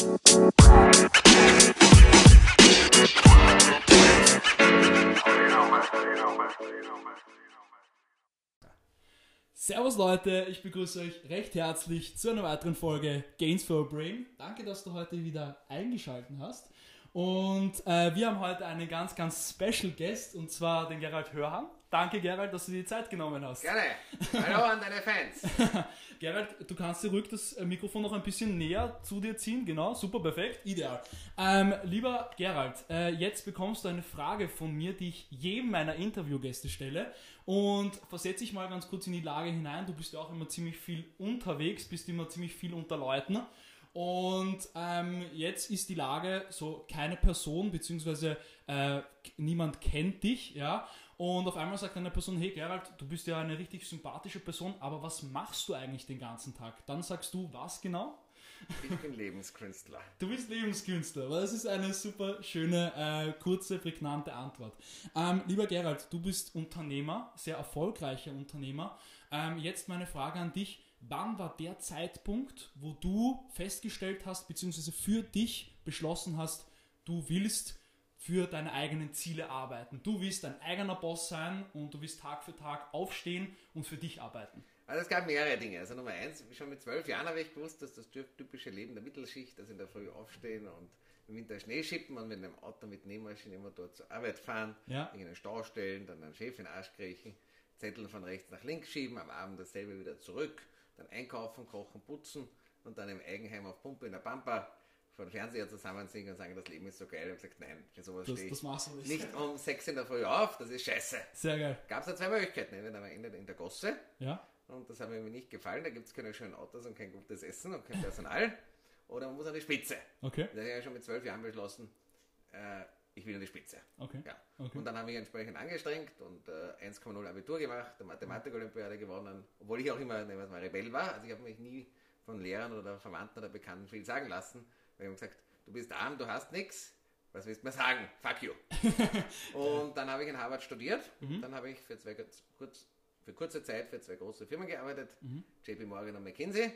Servus Leute, ich begrüße euch recht herzlich zu einer weiteren Folge Gains for a Brain. Danke, dass du heute wieder eingeschaltet hast. Und äh, wir haben heute einen ganz, ganz special Guest und zwar den Gerald Hörhan. Danke Gerald, dass du dir die Zeit genommen hast. Gerne. Hallo an deine Fans. Gerald, du kannst dir ruhig das äh, Mikrofon noch ein bisschen näher zu dir ziehen. Genau, super, perfekt, ideal. Ähm, lieber Gerald, äh, jetzt bekommst du eine Frage von mir, die ich jedem meiner Interviewgäste stelle. Und versetze dich mal ganz kurz in die Lage hinein. Du bist ja auch immer ziemlich viel unterwegs, bist immer ziemlich viel unter Leuten. Und ähm, jetzt ist die Lage so, keine Person, beziehungsweise äh, niemand kennt dich, ja. Und auf einmal sagt eine Person, hey Gerald, du bist ja eine richtig sympathische Person, aber was machst du eigentlich den ganzen Tag? Dann sagst du, was genau? Ich bin Lebenskünstler. Du bist Lebenskünstler, aber das ist eine super schöne, äh, kurze, prägnante Antwort. Ähm, lieber Gerald, du bist Unternehmer, sehr erfolgreicher Unternehmer. Ähm, jetzt meine Frage an dich. Wann war der Zeitpunkt, wo du festgestellt hast, beziehungsweise für dich beschlossen hast, du willst für deine eigenen Ziele arbeiten. Du willst dein eigener Boss sein und du willst Tag für Tag aufstehen und für dich arbeiten. Also es gab mehrere Dinge. Also Nummer eins, schon mit zwölf Jahren habe ich gewusst, dass das typische Leben der Mittelschicht, also in der Früh aufstehen und im Winter Schnee schippen und mit einem Auto mit Nähmaschine immer dort zur Arbeit fahren, Ja. in einen Stau stellen, dann einen Chef in den Arsch kriechen, Zettel von rechts nach links schieben, am Abend dasselbe wieder zurück, dann einkaufen, kochen, putzen und dann im Eigenheim auf Pumpe in der Pampa vor dem Fernseher zusammensingen und sagen, das Leben ist so geil. Ich habe gesagt, nein, für sowas Das, stehe das ich machst du nicht. nicht um sechs in der Früh auf, das ist scheiße. Sehr geil. Gab es da zwei Möglichkeiten. Entweder man endet in der Gosse Ja? und das hat mir nicht gefallen, da gibt es keine schönen Autos und kein gutes Essen und kein Personal. Oder man muss an die Spitze. Okay. Da habe ich ja schon mit zwölf Jahren beschlossen, äh, ich will an die Spitze. Okay. Ja. Okay. Und dann habe ich entsprechend angestrengt und äh, 1,0 Abitur gemacht, der Mathematik-Olympiade gewonnen, obwohl ich auch immer nehmen wir es mal Rebell war. Also ich habe mich nie von Lehrern oder Verwandten oder Bekannten viel sagen lassen, weil ich habe gesagt, du bist arm, du hast nichts, was willst du mir sagen? Fuck you. und dann habe ich in Harvard studiert, Mhm. dann habe ich für, zwei, kurz, für kurze Zeit für zwei große Firmen gearbeitet, Mhm. JP Morgan und McKinsey.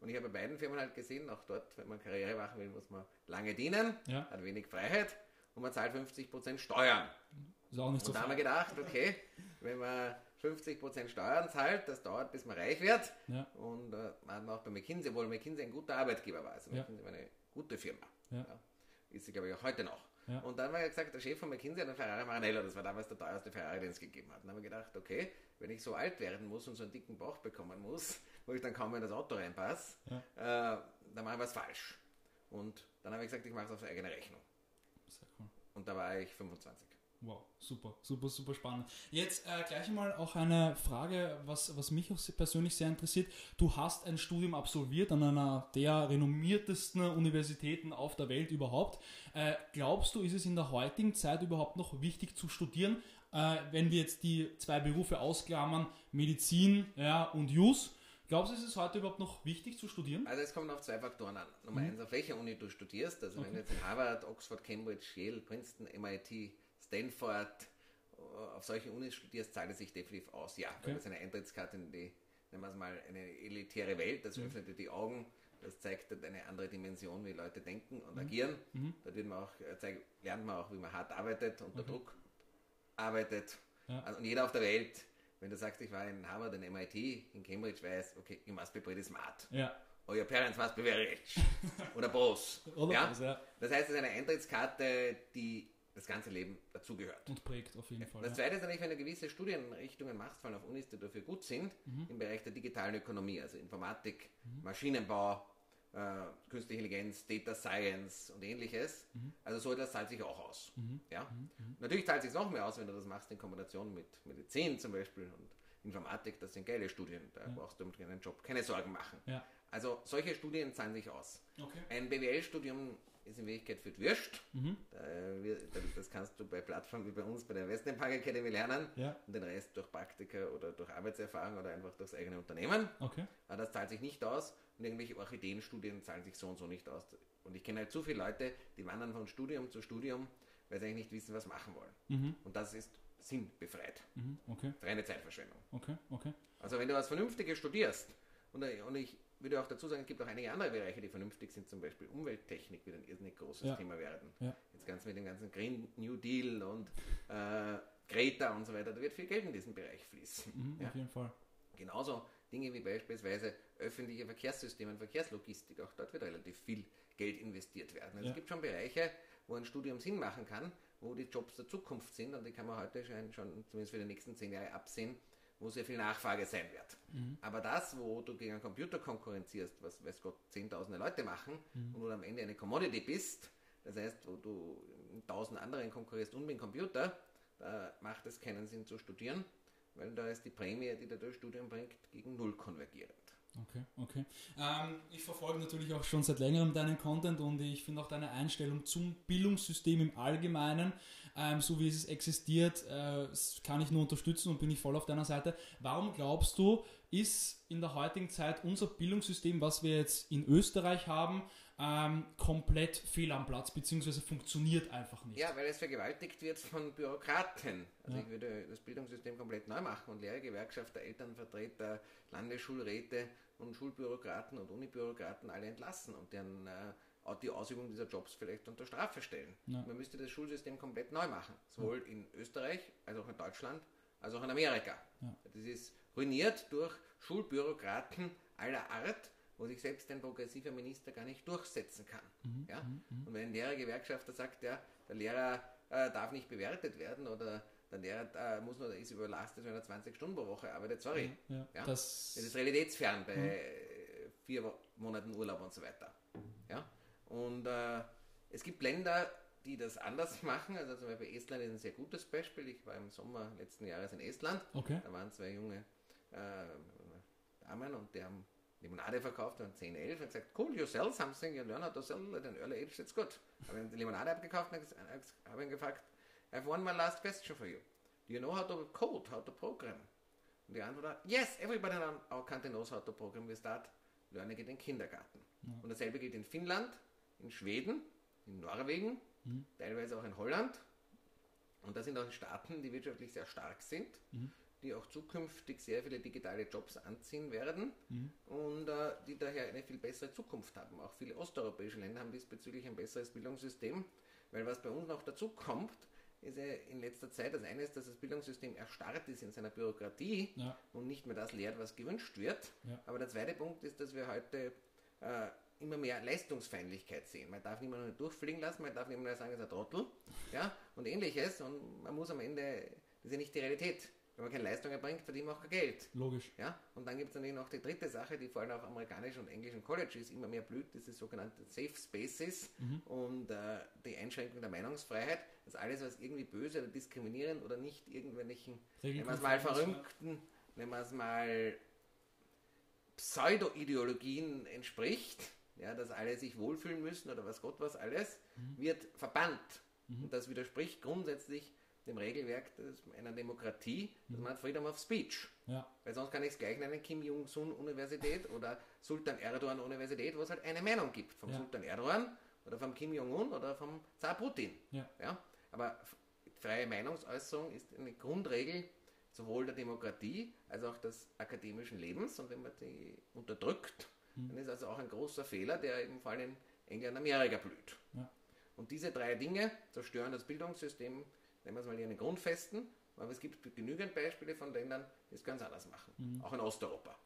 Und ich habe bei beiden Firmen halt gesehen, auch dort, wenn man Karriere machen will, muss man lange dienen, Ja. hat wenig Freiheit und man zahlt 50% Steuern. Ist auch nicht so Und da haben wir gedacht, okay, wenn man 50% Steuern zahlt, das dauert, bis man reich wird. Ja. Und äh, man hat auch bei McKinsey, obwohl McKinsey ein guter Arbeitgeber war. Also Ja. McKinsey war eine gute Firma. Ja. Ist sie, glaube ich, auch heute noch. Ja. Und dann war ja gesagt, der Chef von McKinsey hat einen Ferrari Maranello. Das war damals der teuerste Ferrari, den es gegeben hat. Und dann haben wir gedacht, okay, wenn ich so alt werden muss und so einen dicken Bauch bekommen muss, wo ich dann kaum mehr in das Auto reinpasse, äh, dann mache ich was falsch. Und dann habe ich gesagt, ich mache es auf eigene Rechnung. Sehr cool. Und da war ich 25. Wow, super, super, super spannend. Jetzt äh, gleich einmal auch eine Frage, was, was mich auch persönlich sehr interessiert. Du hast ein Studium absolviert an einer der renommiertesten Universitäten auf der Welt überhaupt. Äh, glaubst du, ist es in der heutigen Zeit überhaupt noch wichtig zu studieren, äh, wenn wir jetzt die zwei Berufe ausklammern, Medizin ja, und Jus? Glaubst du, ist es heute überhaupt noch wichtig zu studieren? Also es kommt auf zwei Faktoren an. Nummer Mhm. eins, auf welcher Uni du studierst. Also wenn du jetzt in Harvard, Oxford, Cambridge, Yale, Princeton, MIT, Stanford, äh, auf solchen Unis studierst, zahlt es sich definitiv aus. Ja, Okay. das ist eine Eintrittskarte in die, nennen wir es mal, eine elitäre Welt. Mhm. Das öffnet dir die Augen. Das zeigt eine andere Dimension, wie Leute denken Mhm. und agieren. Dort wird man auch, äh, zeig, lernt man auch, wie man hart arbeitet, unter Druck arbeitet. Ja. Also, und jeder auf der Welt, wenn du sagst, ich war in Harvard, in MIT, in Cambridge, weiß, okay, you must be pretty smart. Ja, Or your parents must be very rich. Oder Boss. Oder ja? Boss, ja. Das heißt, es ist eine Eintrittskarte, die das ganze Leben dazugehört. und prägt auf jeden Fall. Das Ja. zweite ist natürlich, wenn du gewisse Studienrichtungen machst, vor allem auf Unis, die dafür gut sind, Mhm. im Bereich der digitalen Ökonomie, also Informatik, Maschinenbau, äh, künstliche Intelligenz, Data Science und ähnliches. Mhm. Also so etwas zahlt sich auch aus. Ja? Natürlich zahlt sich noch mehr aus, wenn du das machst in Kombination mit Medizin zum Beispiel und Informatik, das sind geile Studien, da brauchst du mit deinem Job keine Sorgen machen. Ja. Also solche Studien zahlen sich aus. Okay. Ein BWL-Studium ist in Wirklichkeit für die Würst. Mhm. Das kannst du bei Plattformen wie bei uns bei der Western Park Academy lernen Ja. und den Rest durch Praktika oder durch Arbeitserfahrung oder einfach durchs eigene Unternehmen. Okay. Aber das zahlt sich nicht aus und irgendwelche Orchideenstudien zahlen sich so und so nicht aus. Und ich kenne halt zu viele Leute, die wandern von Studium zu Studium, weil sie eigentlich nicht wissen, was machen wollen. Mhm. Und das ist sinnbefreit. Mhm. Okay. Reine Zeitverschwendung. Okay. Okay. Also wenn du was Vernünftiges studierst und, und ich würde auch dazu sagen, es gibt auch einige andere Bereiche, die vernünftig sind, zum Beispiel Umwelttechnik wird ein irrsinnig großes Ja. Thema werden. Ja. Jetzt ganz mit dem ganzen Green New Deal und äh, Greta und so weiter, da wird viel Geld in diesen Bereich fließen. Mhm, Ja. Auf jeden Fall. Genauso Dinge wie beispielsweise öffentliche Verkehrssysteme und Verkehrslogistik, auch dort wird relativ viel Geld investiert werden. Also. Es gibt schon Bereiche, wo ein Studium Sinn machen kann, wo die Jobs der Zukunft sind und die kann man heute schon, schon zumindest für die nächsten zehn Jahre absehen, wo sehr viel Nachfrage sein wird. Aber das, wo du gegen einen Computer konkurrenzierst, was weiß Gott zehntausende Leute machen und wo du am Ende eine Commodity bist, das heißt, wo du tausend anderen konkurrierst und mit dem Computer, da macht es keinen Sinn zu studieren, weil da ist die Prämie, die dir das Studium bringt, gegen Null konvergierend. Okay, okay. Ähm, ich verfolge natürlich auch schon seit längerem deinen Content und ich finde auch deine Einstellung zum Bildungssystem im Allgemeinen, ähm, so wie es existiert, äh, kann ich nur unterstützen und bin ich voll auf deiner Seite. Warum glaubst du, ist in der heutigen Zeit unser Bildungssystem, was wir jetzt in Österreich haben, ähm, komplett fehl am Platz, beziehungsweise funktioniert einfach nicht? Ja, weil es vergewaltigt wird von Bürokraten. Also Ja. ich würde das Bildungssystem komplett neu machen und Lehrergewerkschafter, Elternvertreter, Landesschulräte und Schulbürokraten und Unibürokraten alle entlassen und deren äh, die Ausübung dieser Jobs vielleicht unter Strafe stellen. Ja. Man müsste das Schulsystem komplett neu machen. Sowohl in Österreich als auch in Deutschland als auch in Amerika. Ja. Das ist ruiniert durch Schulbürokraten aller Art, wo sich selbst ein progressiver Minister gar nicht durchsetzen kann. Mhm, Ja? Und wenn ein Lehrergewerkschafter sagt, ja, der Lehrer äh, darf nicht bewertet werden oder der Lehrer äh, muss nur, ist überlastet, wenn er 20 Stunden pro Woche arbeitet, sorry. Ja, Ja? Das, Das ist realitätsfern bei äh, vier Monaten Urlaub und so weiter. Ja? Und äh, es gibt Länder, die das anders machen. Also zum Beispiel Estland ist ein sehr gutes Beispiel. Ich war im Sommer letzten Jahres in Estland. okay. Da waren zwei junge äh, Damen und die haben Limonade verkauft, waren 10, 11 und gesagt, cool, you sell something, you learn how to sell at an early age, that's good. Habe ich die Limonade abgekauft und habe ihn gefragt, I have one more last question for you. Do you know how to code, how to program? Und die Antwort war, yes, everybody in our country knows how to program. We start learning it in Kindergarten. Und dasselbe gilt in Finnland, in Schweden, in Norwegen, teilweise auch in Holland. Und das sind auch Staaten, die wirtschaftlich sehr stark sind, die auch zukünftig sehr viele digitale Jobs anziehen werden und äh, die daher eine viel bessere Zukunft haben. Auch viele osteuropäische Länder haben diesbezüglich ein besseres Bildungssystem, weil was bei uns noch dazu kommt, ist ja in letzter Zeit das eine ist, dass das Bildungssystem erstarrt ist in seiner Bürokratie Ja. und nicht mehr das lehrt, was gewünscht wird. Ja. Aber der zweite Punkt ist, dass wir heute äh, immer mehr Leistungsfeindlichkeit sehen. Man darf niemanden durchfliegen lassen, man darf niemanden sagen, er ist ein Trottel ja, und ähnliches. Und man muss am Ende, das ist ja nicht die Realität. Wenn man keine Leistung erbringt, verdient man auch kein Geld. Logisch. Ja? Und dann gibt es natürlich noch die dritte Sache, die vor allem auf amerikanischen und englischen Colleges immer mehr blüht, das ist sogenannte Safe Spaces und äh, die Einschränkung der Meinungsfreiheit. Das alles, was irgendwie böse oder diskriminierend oder nicht irgendwelchen, nennen wir es mal verrückten, nennen wir es mal Pseudo-Ideologien entspricht, ja, dass alle sich wohlfühlen müssen oder was Gott was alles, wird verbannt. Und das widerspricht grundsätzlich dem Regelwerk einer Demokratie, dass man hat Freedom of Speech. Ja. Weil sonst kann ich es gleich nennen, Kim Jong-sun Universität oder Sultan Erdogan Universität, wo es halt eine Meinung gibt. Vom Ja. Sultan Erdogan oder vom Kim Jong-un oder vom Zar Putin. Ja. Ja? Aber freie Meinungsäußerung ist eine Grundregel sowohl der Demokratie als auch des akademischen Lebens. Und wenn man die unterdrückt, Hm. dann ist also auch ein großer Fehler, der eben vor allem in England und Amerika blüht. Ja. Und diese drei Dinge zerstören das Bildungssystem, nennen wir es mal hier eine Grundfesten, aber es gibt genügend Beispiele von Ländern, die es ganz anders machen. Hm. Auch in Osteuropa.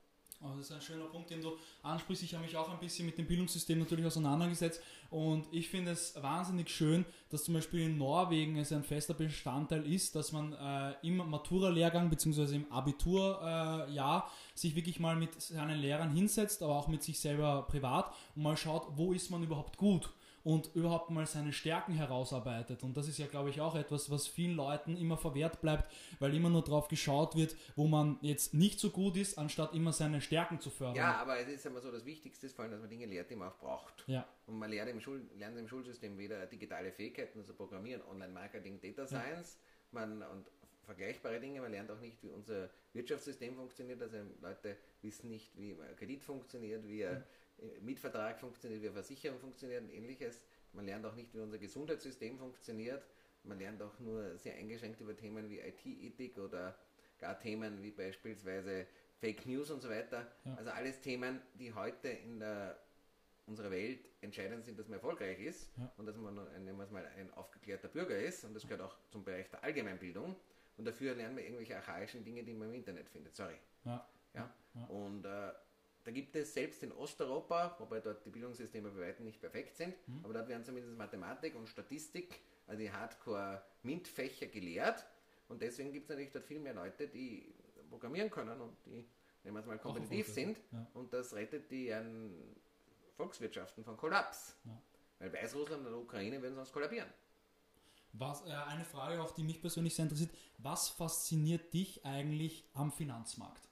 Oh, das ist ein schöner Punkt, den du ansprichst. Ich habe mich auch ein bisschen mit dem Bildungssystem natürlich auseinandergesetzt und ich finde es wahnsinnig schön, dass zum Beispiel in Norwegen es ein fester Bestandteil ist, dass man äh, im Matura-Lehrgang bzw. im Abiturjahr äh, sich wirklich mal mit seinen Lehrern hinsetzt, aber auch mit sich selber privat und mal schaut, wo ist man überhaupt gut und überhaupt mal seine Stärken herausarbeitet. Und das ist ja, glaube ich, auch etwas, was vielen Leuten immer verwehrt bleibt, weil immer nur drauf geschaut wird, wo man jetzt nicht so gut ist, anstatt immer seine Stärken zu fördern. Ja, aber es ist immer so, das Wichtigste ist vor allem, dass man Dinge lehrt, die man auch braucht. Ja, Und man lernt im, Schul lernt im Schulsystem weder digitale Fähigkeiten, also Programmieren, Online-Marketing, Data Science man, und vergleichbare Dinge. Man lernt auch nicht, wie unser Wirtschaftssystem funktioniert. Also Leute wissen nicht, wie ein Kredit funktioniert, wie ein äh, Mietvertrag funktioniert, wie Versicherung funktioniert und ähnliches. Man lernt auch nicht, wie unser Gesundheitssystem funktioniert. Man lernt auch nur sehr eingeschränkt über Themen wie IT-Ethik oder gar Themen wie beispielsweise Fake News und so weiter. Ja. Also alles Themen, die heute in der, unserer Welt entscheidend sind, dass man erfolgreich ist Ja. und dass man ein, nehmen wir es mal, ein aufgeklärter Bürger ist. Und das gehört auch zum Bereich der Allgemeinbildung. Und dafür lernen wir irgendwelche archaischen Dinge, die man im Internet findet. Sorry. Ja. Ja? Ja. Und äh, da gibt es selbst in Osteuropa, wobei dort die Bildungssysteme bei weitem nicht perfekt sind, Mhm. aber dort werden zumindest Mathematik und Statistik, also die Hardcore-MINT-Fächer gelehrt. Und deswegen gibt es natürlich dort viel mehr Leute, die programmieren können und die, nehmen wir es mal, kompetitiv sind. ja. Und das rettet die ähm, Volkswirtschaften von Kollaps. Ja. Weil Weißrussland und Ukraine würden sonst kollabieren. Was, äh, eine Frage, auf die mich persönlich sehr interessiert. Was fasziniert dich eigentlich am Finanzmarkt?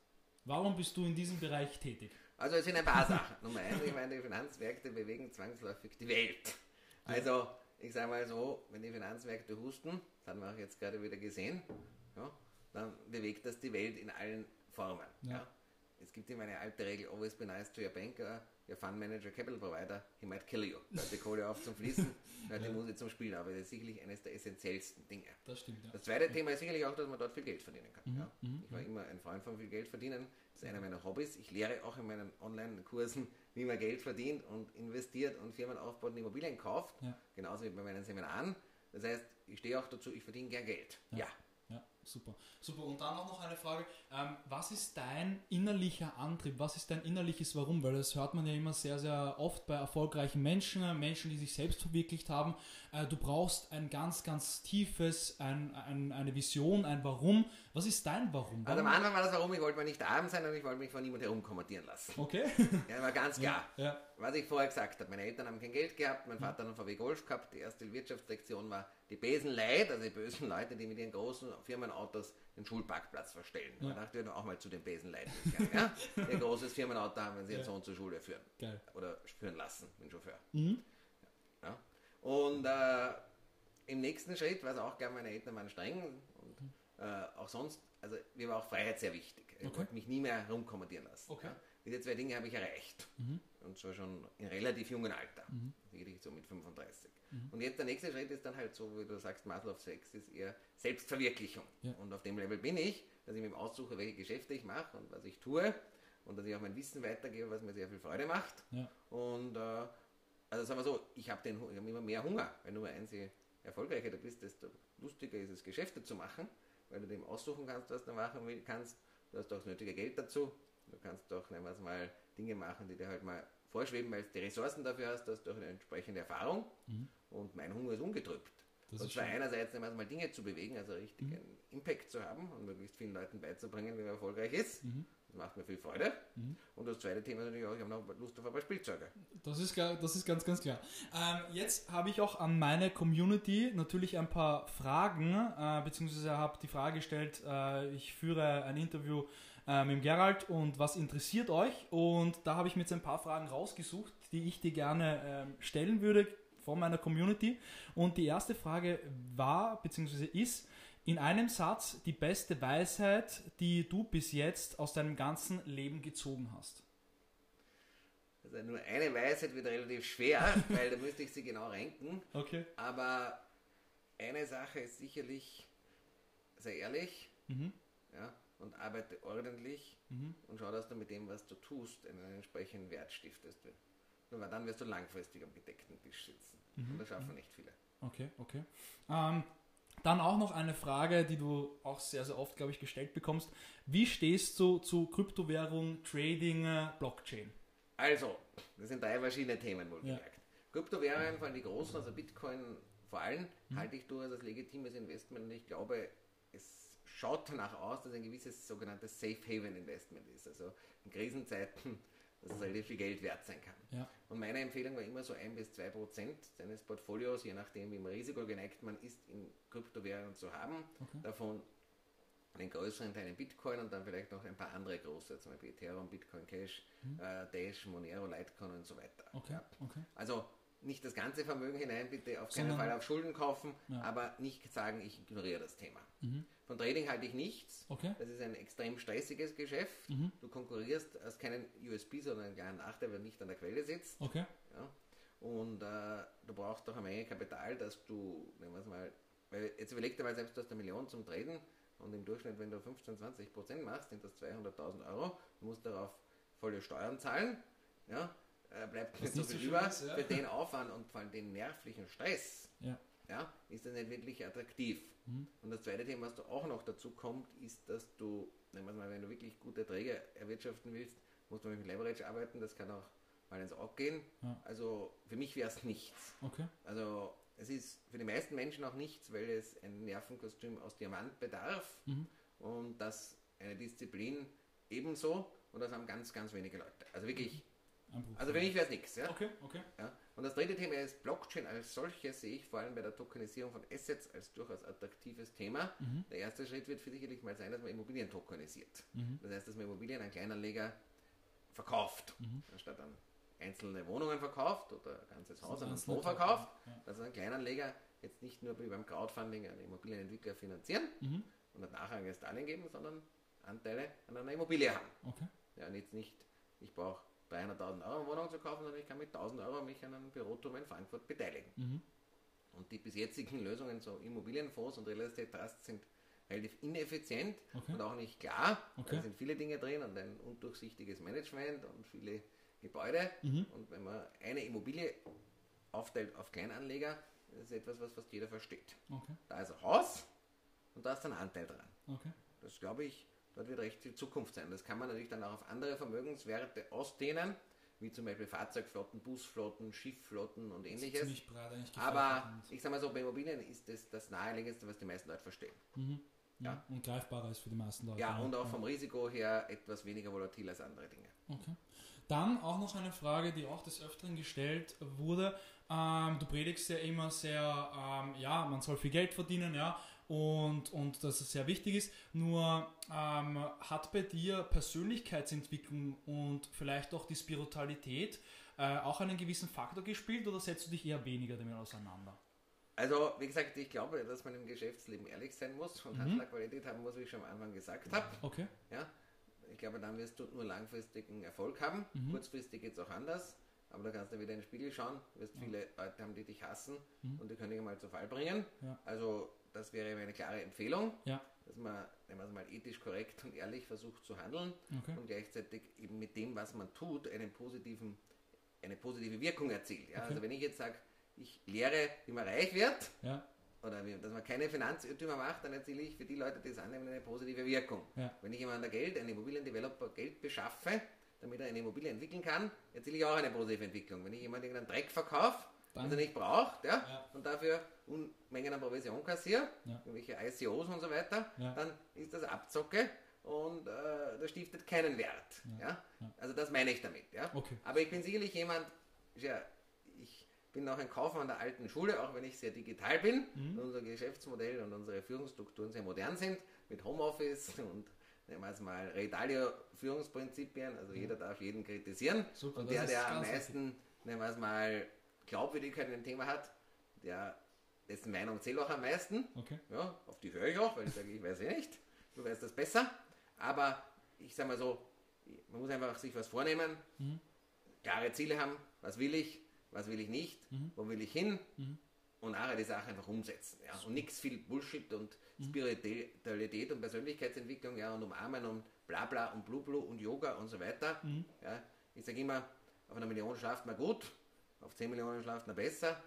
Warum bist du in diesem Bereich tätig? Also es sind ein paar Sachen. Nummer eins, ich meine, die Finanzmärkte bewegen zwangsläufig die Welt. Also ich sage mal so, wenn die Finanzmärkte husten, das haben wir auch jetzt gerade wieder gesehen, ja, dann bewegt das die Welt in allen Formen. Ja. Ja. Es gibt immer eine alte Regel, always be nice to your banker, your fund manager, capital provider, he might kill you. Hört die Kohle auf zum Fließen, hört die Ja. Musik zum Spielen, aber das ist sicherlich eines der essentiellsten Dinge. Das stimmt, ja. Das zweite Thema ist sicherlich auch, dass man dort viel Geld verdienen kann. Mhm, Ja. mhm, Ich war immer ein Freund von viel Geld verdienen. Das ist einer meiner Hobbys. Ich lehre auch in meinen Online-Kursen, wie man Geld verdient und investiert und Firmen aufbaut und Immobilien kauft. Ja. Genauso wie bei meinen Seminaren. Das heißt, ich stehe auch dazu, ich verdiene gern Geld. Ja. Ja. Ja, super. Super. Und dann auch noch eine Frage. Ähm, was ist dein innerlicher Antrieb? Was ist dein innerliches Warum? Weil das hört man ja immer sehr, sehr oft bei erfolgreichen Menschen, äh, Menschen, die sich selbst verwirklicht haben. Äh, du brauchst ein ganz, ganz tiefes, ein, ein, eine Vision, ein Warum. Was ist dein Warum? Also am Warum? Anfang war das, warum ich wollte mal nicht arm sein und ich wollte mich von niemand herumkommentieren lassen. Okay. Ja, war ganz klar. Ja. Was ich vorher gesagt habe, meine Eltern haben kein Geld gehabt, mein Vater hat einen VW Golf gehabt, die erste Wirtschaftslektion war die Besenleid, also die bösen Leute, die mit ihren großen Firmenautos den Schulparkplatz verstellen. Ja. Da dachte ich auch mal zu den Besenleuten gegangen, ja? Ein großes Firmenauto haben, wenn sie ihren Ja. Sohn zur Schule führen. Geil. Oder führen lassen, den Chauffeur. Mhm. Ja? Und äh, im nächsten Schritt war es auch klar, meine Eltern waren streng und äh, auch sonst, also mir war auch Freiheit sehr wichtig. Ich Okay. wollte mich nie mehr rumkommentieren lassen. Okay. Ja? Diese zwei Dinge habe ich erreicht. Mhm. Und zwar schon in relativ jungen Alter. Mhm. Sicherlich so mit 35. Mhm. Und jetzt der nächste Schritt ist dann halt so, wie du sagst, Maslow's Sex ist eher Selbstverwirklichung. Ja. Und auf dem Level bin ich, dass ich mir aussuche, welche Geschäfte ich mache und was ich tue. Und dass ich auch mein Wissen weitergebe, was mir sehr viel Freude macht. Ja. Und äh, also sagen wir so, ich habe hab immer mehr Hunger. Wenn du eins je erfolgreicher du bist, desto lustiger ist es, Geschäfte zu machen, weil du dem aussuchen kannst, was du machen will, kannst. Du hast auch das nötige Geld dazu. Du kannst doch, nehmen wir es mal, Dinge machen, die dir halt mal vorschweben, weil du die Ressourcen dafür hast, hast du eine entsprechende Erfahrung. Mhm. Und mein Hunger ist ungetrübt. Das und zwar schön. einerseits nehmen wir es mal Dinge zu bewegen, also richtig Mhm. einen Impact zu haben und möglichst vielen Leuten beizubringen, wie man erfolgreich ist. Mhm. Das macht mir viel Freude. Mhm. Und das zweite Thema ist natürlich auch, ich habe noch Lust auf ein paar Spielzeuge. Das ist, ga- das ist ganz, ganz klar. Ähm, jetzt habe ich auch an meine Community natürlich ein paar Fragen, äh, beziehungsweise habe die Frage gestellt, äh, ich führe ein Interview äh, mit dem Gerald und was interessiert euch? Und da habe ich mir jetzt ein paar Fragen rausgesucht, die ich dir gerne ähm, stellen würde von meiner Community. Und die erste Frage war, beziehungsweise ist, in einem Satz die beste Weisheit, die du bis jetzt aus deinem ganzen Leben gezogen hast. Also nur eine Weisheit wird relativ schwer, weil da müsste ich sie genau ranken. Okay. Aber eine Sache ist sicherlich, sei ehrlich Mhm. Ja, und arbeite ordentlich Mhm. und schau, dass du mit dem, was du tust, einen entsprechenden Wert stiftest. Nur dann wirst du langfristig am gedeckten Tisch sitzen. Mhm. Und das schaffen nicht viele. Okay, okay. Ähm, dann auch noch eine Frage, die du auch sehr, sehr oft, glaube ich, gestellt bekommst. Wie stehst du zu Kryptowährung, Trading, äh, Blockchain? Also, das sind drei verschiedene Themen wohlgemerkt. Kryptowährungen, vor allem die großen, also Bitcoin vor allem, Mhm. halte ich durchaus als legitimes Investment und ich glaube, es schaut danach aus, dass ein gewisses sogenanntes Safe Haven Investment ist. Also in Krisenzeiten, dass es relativ viel Geld wert sein kann. Ja. Und meine Empfehlung war immer so 1 bis 2 Prozent seines Portfolios, je nachdem, wie man Risiko geneigt man ist, in Kryptowährungen zu haben. Okay. Davon einen größeren Teil in Bitcoin und dann vielleicht noch ein paar andere große, zum Beispiel Ethereum, Bitcoin Cash, äh, Dash, Monero, Litecoin und so weiter. Mhm. Okay, Ja. okay. Also nicht das ganze Vermögen hinein, bitte auf keinen Sondern- Fall auf Schulden kaufen, Ja. aber nicht sagen, ich ignoriere das Thema. Mhm. Von Trading halte ich nichts. Okay. Das ist ein extrem stressiges Geschäft. Mhm. Du konkurrierst, hast keinen USB, sondern einen kleinen Nachteil, weil du nicht an der Quelle sitzt. Okay. Ja? Und äh, du brauchst doch eine Menge Kapital, dass du, nehmen wir es mal, weil jetzt überleg dir mal selbst, du hast eine Million zum Traden, und im Durchschnitt, wenn du 15, 20 Prozent machst, sind das 200.000 Euro. Du musst darauf volle Steuern zahlen. Ja, äh, bleibt nicht so viel über ist, ja. für den Aufwand und vor allem den nervlichen Stress. Ja. Ja, ist das nicht wirklich attraktiv. Mhm. Und das zweite Thema, was da auch noch dazu kommt, ist, dass du, mal, wenn du wirklich gute Erträge erwirtschaften willst, musst du mit Leverage arbeiten. Das kann auch mal ins Auge gehen. Ja. Also für mich wäre es nichts. Okay. Also es ist für die meisten Menschen auch nichts, weil es ein Nervenkostüm aus Diamant bedarf mhm. und das eine Disziplin ebenso und das haben ganz, ganz wenige Leute. Also wirklich, also für mich wäre es nichts. Ja? Okay, okay. Ja? Und das dritte Thema ist Blockchain als solches sehe ich vor allem bei der Tokenisierung von Assets als durchaus attraktives Thema. Mhm. Der erste Schritt wird für sicherlich mal sein, dass man Immobilien tokenisiert. Mhm. Das heißt, dass man Immobilien an Kleinanleger verkauft, mhm. anstatt an einzelne Wohnungen verkauft oder ein ganzes Haus an einen Fonds verkauft. Ja. Also ein Kleinanleger jetzt nicht nur beim Crowdfunding einen Immobilienentwickler finanzieren mhm. und ein nachrangiges Darlehen geben, sondern Anteile an einer Immobilie haben. Okay. Ja, und jetzt nicht, ich brauche 300.000 Euro Wohnung zu kaufen, sondern ich kann mit 1000 Euro mich an einem Büroturm in Frankfurt beteiligen. Mhm. Und die bis jetzigen Lösungen, so Immobilienfonds und Real Estate Trusts, sind relativ ineffizient okay. und auch nicht klar. Okay. Da sind viele Dinge drin und ein undurchsichtiges Management und viele Gebäude. Mhm. Und wenn man eine Immobilie aufteilt auf Kleinanleger, das ist etwas, was fast jeder versteht. Okay. Da ist ein Haus und da ist ein Anteil dran. Das glaube ich, dort wird recht viel Zukunft sein. Das kann man natürlich dann auch auf andere Vermögenswerte ausdehnen, wie zum Beispiel Fahrzeugflotten, Busflotten, Schiffflotten und ähnliches. Aber ich sage mal so, bei Immobilien ist das das naheliegendste, was die meisten Leute verstehen. Mhm. Ja. Und greifbarer ist für die meisten Leute. Ja, und auch vom Risiko her etwas weniger volatil als andere Dinge. Okay. Dann auch noch eine Frage, die auch des Öfteren gestellt wurde. Ähm, du predigst ja immer sehr, ähm, ja, man soll viel Geld verdienen, ja, und, und dass es sehr wichtig ist. Nur ähm, hat bei dir Persönlichkeitsentwicklung und vielleicht auch die Spiritualität äh, auch einen gewissen Faktor gespielt oder setzt du dich eher weniger damit auseinander? Also, wie gesagt, ich glaube, dass man im Geschäftsleben ehrlich sein muss und mhm. Handlerqualität haben muss, wie ich schon am Anfang gesagt habe. Okay. Ja, ich glaube, dann wirst du nur langfristigen Erfolg haben. Mhm. Kurzfristig geht es auch anders. Aber da kannst du wieder in den Spiegel schauen. Du wirst ja. viele Leute haben, die dich hassen mhm. und die können dich mal zu Fall bringen. Ja. Also, das wäre eine klare Empfehlung, ja. dass man, wenn man es mal ethisch korrekt und ehrlich versucht zu handeln okay. und gleichzeitig eben mit dem, was man tut, einen positiven, eine positive Wirkung erzielt. Ja? Okay. Also, wenn ich jetzt sage, ich lehre, wie man reich wird, ja oder dass man keine Finanzirrtümer macht, dann erziele ich für die Leute, die es annehmen, eine positive Wirkung. Wenn ich jemandem Geld, einen Immobiliendeveloper Geld beschaffe, damit er eine Immobilie entwickeln kann, erziele ich auch eine positive Entwicklung. Wenn ich jemandem einen Dreck verkaufe, den er nicht braucht, ja, ja, und dafür Unmengen an Provision kassiere, ja. irgendwelche ICOs und so weiter, ja. dann ist das Abzocke und äh, das stiftet keinen Wert. Ja. Also das meine ich damit. Ja? Okay. Aber ich bin sicherlich jemand, ja, bin auch ein Kaufmann der alten Schule, auch wenn ich sehr digital bin. Mhm. Unser Geschäftsmodell und unsere Führungsstrukturen sehr modern sind, mit Homeoffice und nehmen wir es mal Redalio Führungsprinzipien, also jeder darf jeden kritisieren. Super, und der, der am meisten, nehmen wir es mal, Glaubwürdigkeit in dem Thema hat, der dessen Meinung zählt auch am meisten. Okay. Ja, auf die höre ich auch, weil ich sage, ich weiß eh nicht. Du weißt das besser. Aber ich sage mal so, man muss einfach sich was vornehmen, mhm. klare Ziele haben, was will ich, was will ich nicht, mhm. wo will ich hin mhm. und auch die Sache einfach umsetzen. Ja. Und nichts viel Bullshit und mhm. Spiritualität und Persönlichkeitsentwicklung ja, und umarmen und bla bla und blublu und Yoga und so weiter. Mhm. Ja. Ich sage immer, auf einer Million schlaft man gut, auf 10 Millionen schlaft man besser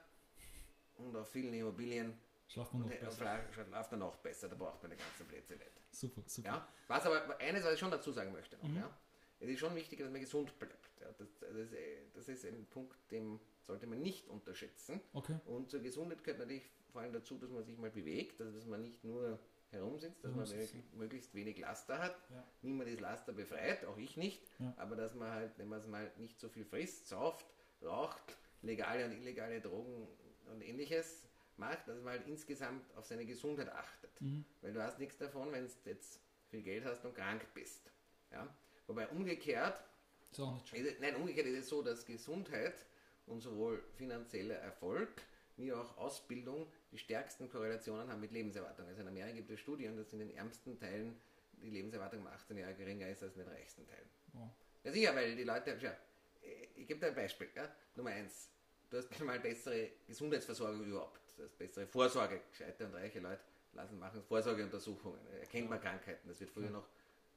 und auf vielen Immobilien Schlaft man noch besser. Schlaft man noch besser, da braucht man die ganzen Plätze nicht. Super, super. Ja? Was aber eines, was ich schon dazu sagen möchte, noch, mhm. ja? es ist schon wichtig, dass man gesund bleibt. Ja? Das, das, das, ist ein Punkt, dem sollte man nicht unterschätzen. Okay. Und zur Gesundheit gehört natürlich vor allem dazu, dass man sich mal bewegt, also dass man nicht nur herumsitzt, dass man möglichst wenig Laster hat. Ja. Niemand ist Laster befreit, auch ich nicht, ja. aber dass man halt, wenn man es mal nicht so viel frisst, sauft, raucht, legale und illegale Drogen und ähnliches macht, dass man halt insgesamt auf seine Gesundheit achtet. Mhm. Weil du hast nichts davon, wenn du jetzt viel Geld hast und krank bist. Ja? Wobei umgekehrt, so, nein, umgekehrt ist es so, dass Gesundheit und sowohl finanzieller Erfolg wie auch Ausbildung die stärksten Korrelationen haben mit Lebenserwartung. Also in Amerika gibt es Studien, dass in den ärmsten Teilen die Lebenserwartung um 18 Jahre geringer ist als in den reichsten Teilen. Oh. Ja sicher, weil die Leute, ja, ich gebe dir ein Beispiel. Ja? Nummer eins, du hast mal bessere Gesundheitsversorgung überhaupt, du hast bessere Vorsorge, gescheite und reiche Leute lassen machen Vorsorgeuntersuchungen, erkennt man Krankheiten, das wird früher noch,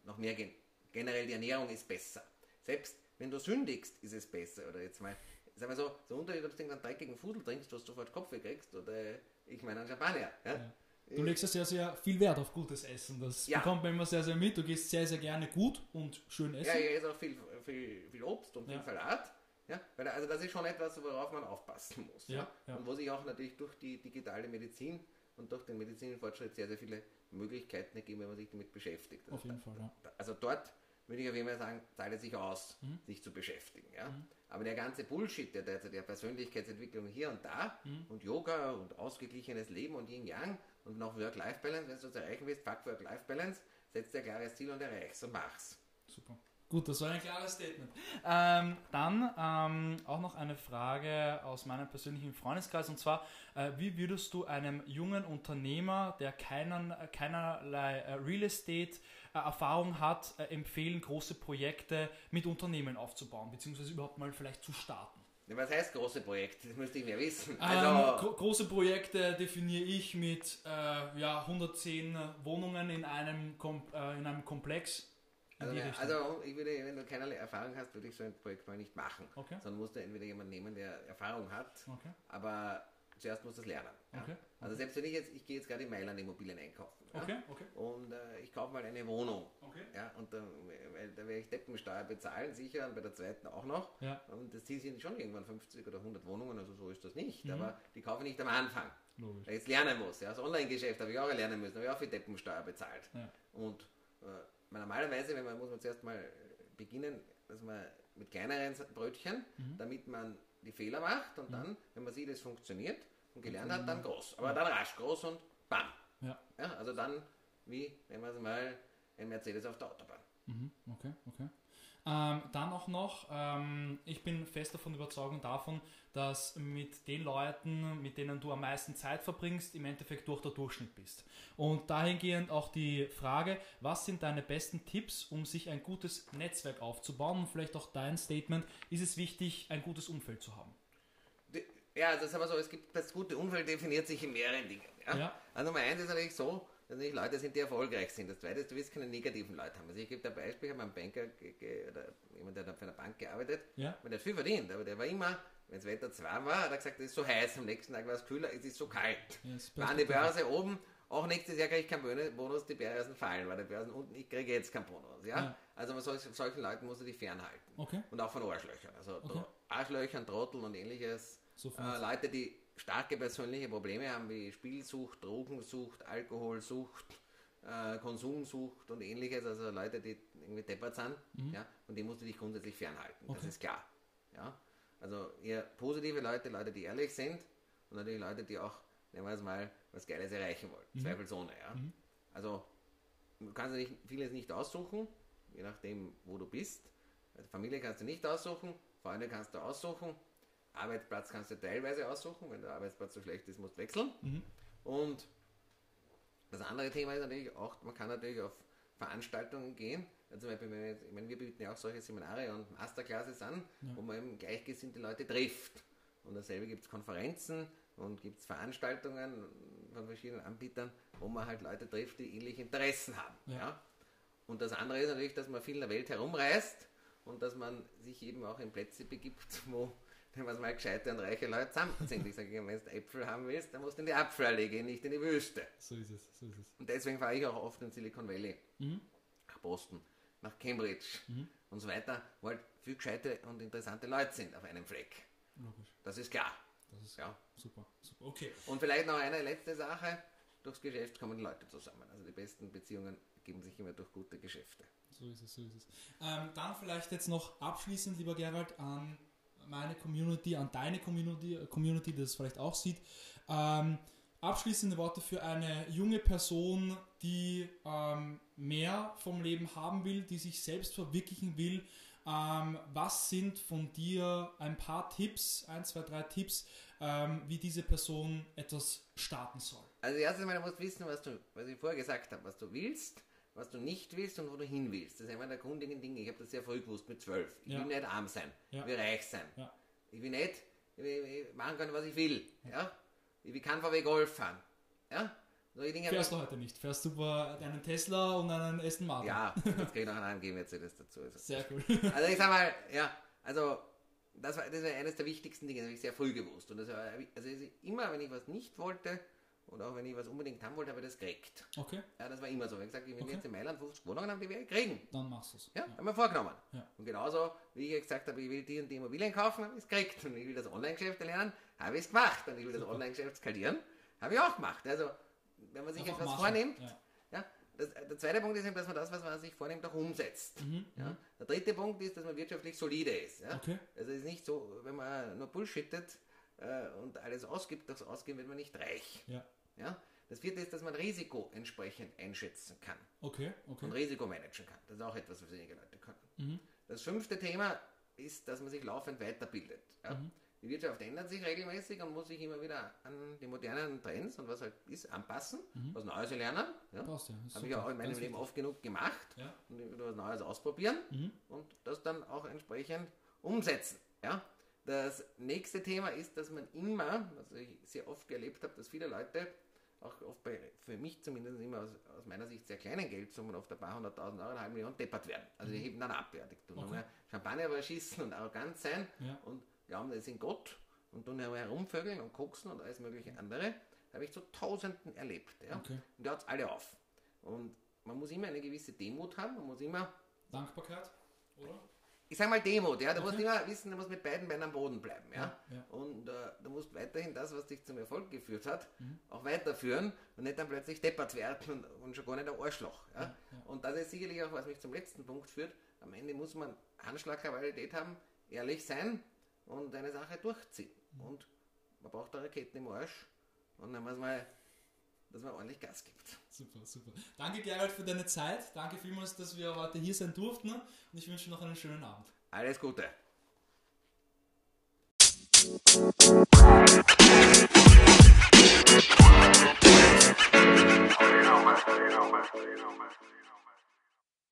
noch mehr gehen. Generell die Ernährung ist besser. Selbst wenn du sündigst, ist es besser. Oder jetzt mal, sagen wir so, so Unterschied, ob du einen dreckigen Fudel trinkst, was du sofort Kopfweh kriegst, oder ich meine einen Champagner. Ja? Ja. Du legst ja sehr, sehr viel Wert auf gutes Essen. Das Ja. bekommt man immer sehr, sehr mit. Du gehst sehr, sehr gerne gut und schön essen. Ja, ich esse auch viel, viel, viel Obst und viel. Salat. Ja, weil also das ist schon etwas, worauf man aufpassen muss. Ja, ja. Und wo sich auch natürlich durch die digitale Medizin und durch den medizinischen Fortschritt sehr, sehr viele Möglichkeiten ergeben, wenn man sich damit beschäftigt. Auf jeden Fall, ja. Also dort würde ich auf jeden Fall sagen, zahlt es sich aus, Mhm. sich zu beschäftigen. Ja? Aber der ganze Bullshit, der derzeit der Persönlichkeitsentwicklung hier und da Mhm. und Yoga und ausgeglichenes Leben und Yin-Yang und noch Work-Life-Balance, wenn du das erreichen willst, fuck Work-Life-Balance, setz dir ein klares Ziel und erreich's und mach's. Super. Gut, das war ein klares Statement. Ähm, dann ähm, auch noch eine Frage aus meinem persönlichen Freundeskreis und zwar, äh, wie würdest du einem jungen Unternehmer, der keinen, keinerlei äh, Real Estate äh, Erfahrung hat, äh, empfehlen, große Projekte mit Unternehmen aufzubauen, beziehungsweise überhaupt mal vielleicht zu starten? Was heißt große Projekte? Das müsste ich mehr wissen. ähm, Also, gro große Projekte definiere ich mit äh, ja, 110 Wohnungen in einem, Kom äh, in einem Komplex. Also, also ich würde, wenn du keinerlei Erfahrung hast, würde ich so ein Projekt mal nicht machen. Okay. Sondern musst du entweder jemanden nehmen, der Erfahrung hat, Okay. aber zuerst musst du es lernen. Ja? Okay. Also selbst wenn ich jetzt, ich gehe jetzt gerade in Mailand Immobilien einkaufen. Ja? Und äh, ich kaufe mal eine Wohnung. Okay. Ja, und da, weil, da werde ich Deppensteuer bezahlen, sicher, und bei der zweiten auch noch. Ja. Und das Ziel sind schon irgendwann 50 oder 100 Wohnungen, also so ist das nicht. Mhm. Aber die kaufe ich nicht am Anfang, Logisch. weil ich jetzt lernen muss. Ja, das Online-Geschäft habe ich auch lernen müssen, habe ich auch für Deppensteuer bezahlt. Und äh, normalerweise, wenn man, muss man zuerst mal beginnen, dass man mit kleineren Brötchen, Mhm. damit man die Fehler macht und dann, wenn man sieht, es funktioniert und gelernt hat, dann groß. Aber dann rasch groß und bam. Ja. Ja, also dann wie, wenn man es mal, ein Mercedes auf der Autobahn. Mhm, okay, okay. Ähm, dann auch noch, ähm, ich bin fest davon überzeugt davon, dass mit den Leuten, mit denen du am meisten Zeit verbringst, im Endeffekt durch der Durchschnitt bist. Und dahingehend auch die Frage, was sind deine besten Tipps, um sich ein gutes Netzwerk aufzubauen? Und vielleicht auch dein Statement, ist es wichtig, ein gutes Umfeld zu haben? Ja, das ist aber so, es gibt das gute Umfeld definiert sich in mehreren Dingen. Ja? Ja. Also Nummer eins ist natürlich so, dass nicht Leute sind, die erfolgreich sind. Das zweite ist, du willst keine negativen Leute haben. Also ich gebe da ein Beispiel, ich habe einen Banker oder jemand, der hat für eine Bank gearbeitet, Ja. und der hat viel verdient, aber der war immer, wenn das Wetter warm war, hat er gesagt, es ist so heiß, am nächsten Tag war es kühler, es ist so kalt. Ja, War an die Börse oben, auch nächstes Jahr kriege ich keinen Bonus, die Börsen fallen, weil die Börsen unten, ich kriege jetzt keinen Bonus. Ja? Ja. Also von solchen, solchen Leuten musst du dich fernhalten. Okay. Und auch von Arschlöchern. Also Okay. Arschlöchern, Trotteln und ähnliches. So äh, Leute, die starke persönliche Probleme haben, wie Spielsucht, Drogensucht, Alkoholsucht, äh, Konsumsucht und ähnliches. Also Leute, die irgendwie deppert sind. Ja? Und die musst du dich grundsätzlich fernhalten. Das Mhm. Okay. ist klar. Ja? Also eher positive Leute, Leute, die ehrlich sind und natürlich Leute, die auch, nehmen wir es mal, was Geiles erreichen wollen. Mhm. Zweifelsohne. Ja? Also du kannst nicht, vieles nicht aussuchen, je nachdem, wo du bist. Also Familie kannst du nicht aussuchen, Freunde kannst du aussuchen, Arbeitsplatz kannst du teilweise aussuchen, wenn der Arbeitsplatz so schlecht ist, musst du wechseln. Mhm. Und das andere Thema ist natürlich auch, man kann natürlich auf Veranstaltungen gehen. Ja, zum Beispiel, wenn ich meine, wir bieten ja auch solche Seminare und Masterclasses an, wo man eben gleichgesinnte Leute trifft. Und dasselbe gibt es Konferenzen und gibt es Veranstaltungen von verschiedenen Anbietern, wo man halt Leute trifft, die ähnliche Interessen haben. Ja. Ja. Und das andere ist natürlich, dass man viel in der Welt herumreist und dass man sich eben auch in Plätze begibt, wo wenn man mal gescheite und reiche Leute zusammen sind. Ich sage, immer, wenn du Äpfel haben willst, dann musst du in die Apfelallee gehen, nicht in die Wüste. So ist es, so ist es. Und deswegen fahre ich auch oft in Silicon Valley, Mhm. nach Boston, nach Cambridge und so weiter, wo halt viel gescheite und interessante Leute sind auf einem Fleck. Logisch. Das ist klar. Das ist Ja. super, super. Okay. Und vielleicht noch eine letzte Sache. Durchs Geschäft kommen Leute zusammen. Also die besten Beziehungen geben sich immer durch gute Geschäfte. So ist es, so ist es. Ähm, dann vielleicht jetzt noch abschließend, lieber Gerald, an meine Community, an deine Community, Community, die das vielleicht auch sieht. Ähm, abschließende Worte für eine junge Person, die ähm, mehr vom Leben haben will, die sich selbst verwirklichen will. Ähm, was sind von dir ein paar Tipps, ein, zwei, drei Tipps, ähm, wie diese Person etwas starten soll? Also erstens mal, du musst wissen, was du, was ich vorher gesagt habe, was du willst, was du nicht willst und wo du hin willst. Das ist einer der grundlegenden Dinge. Ich habe das sehr früh gewusst, mit zwölf. Ich Ja. will nicht arm sein, Ja. ich will reich sein. Ja. Ich will nicht ich will, machen können, was ich will. Ja? Ich will kein VW Golf fahren. Ja? Solche Dinge Fährst du heute nicht. Fährst du einen Tesla und einen Aston Martin. Ja, jetzt kriege ich noch einen AMG Mercedes dazu. Also. Sehr cool. Also ich sag mal, ja, also das war, das war eines der wichtigsten Dinge, das habe ich sehr früh gewusst. Und das war, also immer, wenn ich was nicht wollte, und auch wenn ich was unbedingt haben wollte, habe ich das gekriegt. Okay. Ja, das war immer so. Wenn ich gesagt ich will Okay. jetzt in Mailand 50 Wohnungen haben, die werde ich kriegen. Dann machst du es. Ja, haben wir vorgenommen. Ja. Und genauso, wie ich gesagt habe, ich will die und die Immobilien kaufen, habe ich es gekriegt. Und ich will das Online-Geschäft lernen, habe ich es gemacht. Und ich will das. Online-Geschäft skalieren, habe ich auch gemacht. Also, wenn man sich Einfach etwas machen. vornimmt, Ja. ja, das, der zweite Punkt ist eben, dass man das, was man sich vornimmt, auch umsetzt. Mhm. Ja. Der dritte Punkt ist, dass man wirtschaftlich solide ist. Ja. Okay. Also es ist nicht so, wenn man nur bullshittet äh, und alles ausgibt, durchs Ausgeben wird man nicht reich. Ja. Ja. Das vierte ist, dass man Risiko entsprechend einschätzen kann Okay. und Okay. Risiko managen kann. Das ist auch etwas, was wenige Leute können. Mhm. Das fünfte Thema ist, dass man sich laufend weiterbildet. Ja? Mhm. Die Wirtschaft ändert sich regelmäßig und muss sich immer wieder an die modernen Trends und was halt ist, anpassen, was Neues lernen. Ja? Passt ja. Mhm. Habe ich auch in meinem Ganz Leben wichtig. oft genug gemacht Ja. und wieder was Neues ausprobieren Mhm. und das dann auch entsprechend umsetzen. Ja? Das nächste Thema ist, dass man immer, was ich sehr oft erlebt habe, dass viele Leute, auch oft bei, für mich zumindest immer aus, aus meiner Sicht sehr kleinen Geldsummen, oft ein paar hunderttausend Euro, eine halbe Million, deppert werden. Also die heben dann ab, ja. Die tun Mhm. Okay. Champagner überschießen und arrogant sein Ja. und glauben, das sind Gott und tun herumvögeln und koksen und alles mögliche andere. Habe ich zu Tausenden erlebt. Ja? Okay. Und da hört alle auf. Und man muss immer eine gewisse Demut haben, man muss immer Dankbarkeit, oder? Ich sag mal Demut, ja, du Okay. musst immer wissen, du musst mit beiden Beinen am Boden bleiben, ja. Ja, ja. Und äh, du musst weiterhin das, was dich zum Erfolg geführt hat, Mhm. auch weiterführen und nicht dann plötzlich deppert werden und, und schon gar nicht ein Arschloch. Ja? Und das ist sicherlich auch, was mich zum letzten Punkt führt. Am Ende muss man Handschlagqualität haben, ehrlich sein und eine Sache durchziehen. Mhm. Und man braucht da Raketen im Arsch und dann muss man, dass man ordentlich Gas gibt. Super, super. Danke, Gerald, für deine Zeit. Danke vielmals, dass wir heute hier sein durften. Und ich wünsche noch einen schönen Abend. Alles Gute.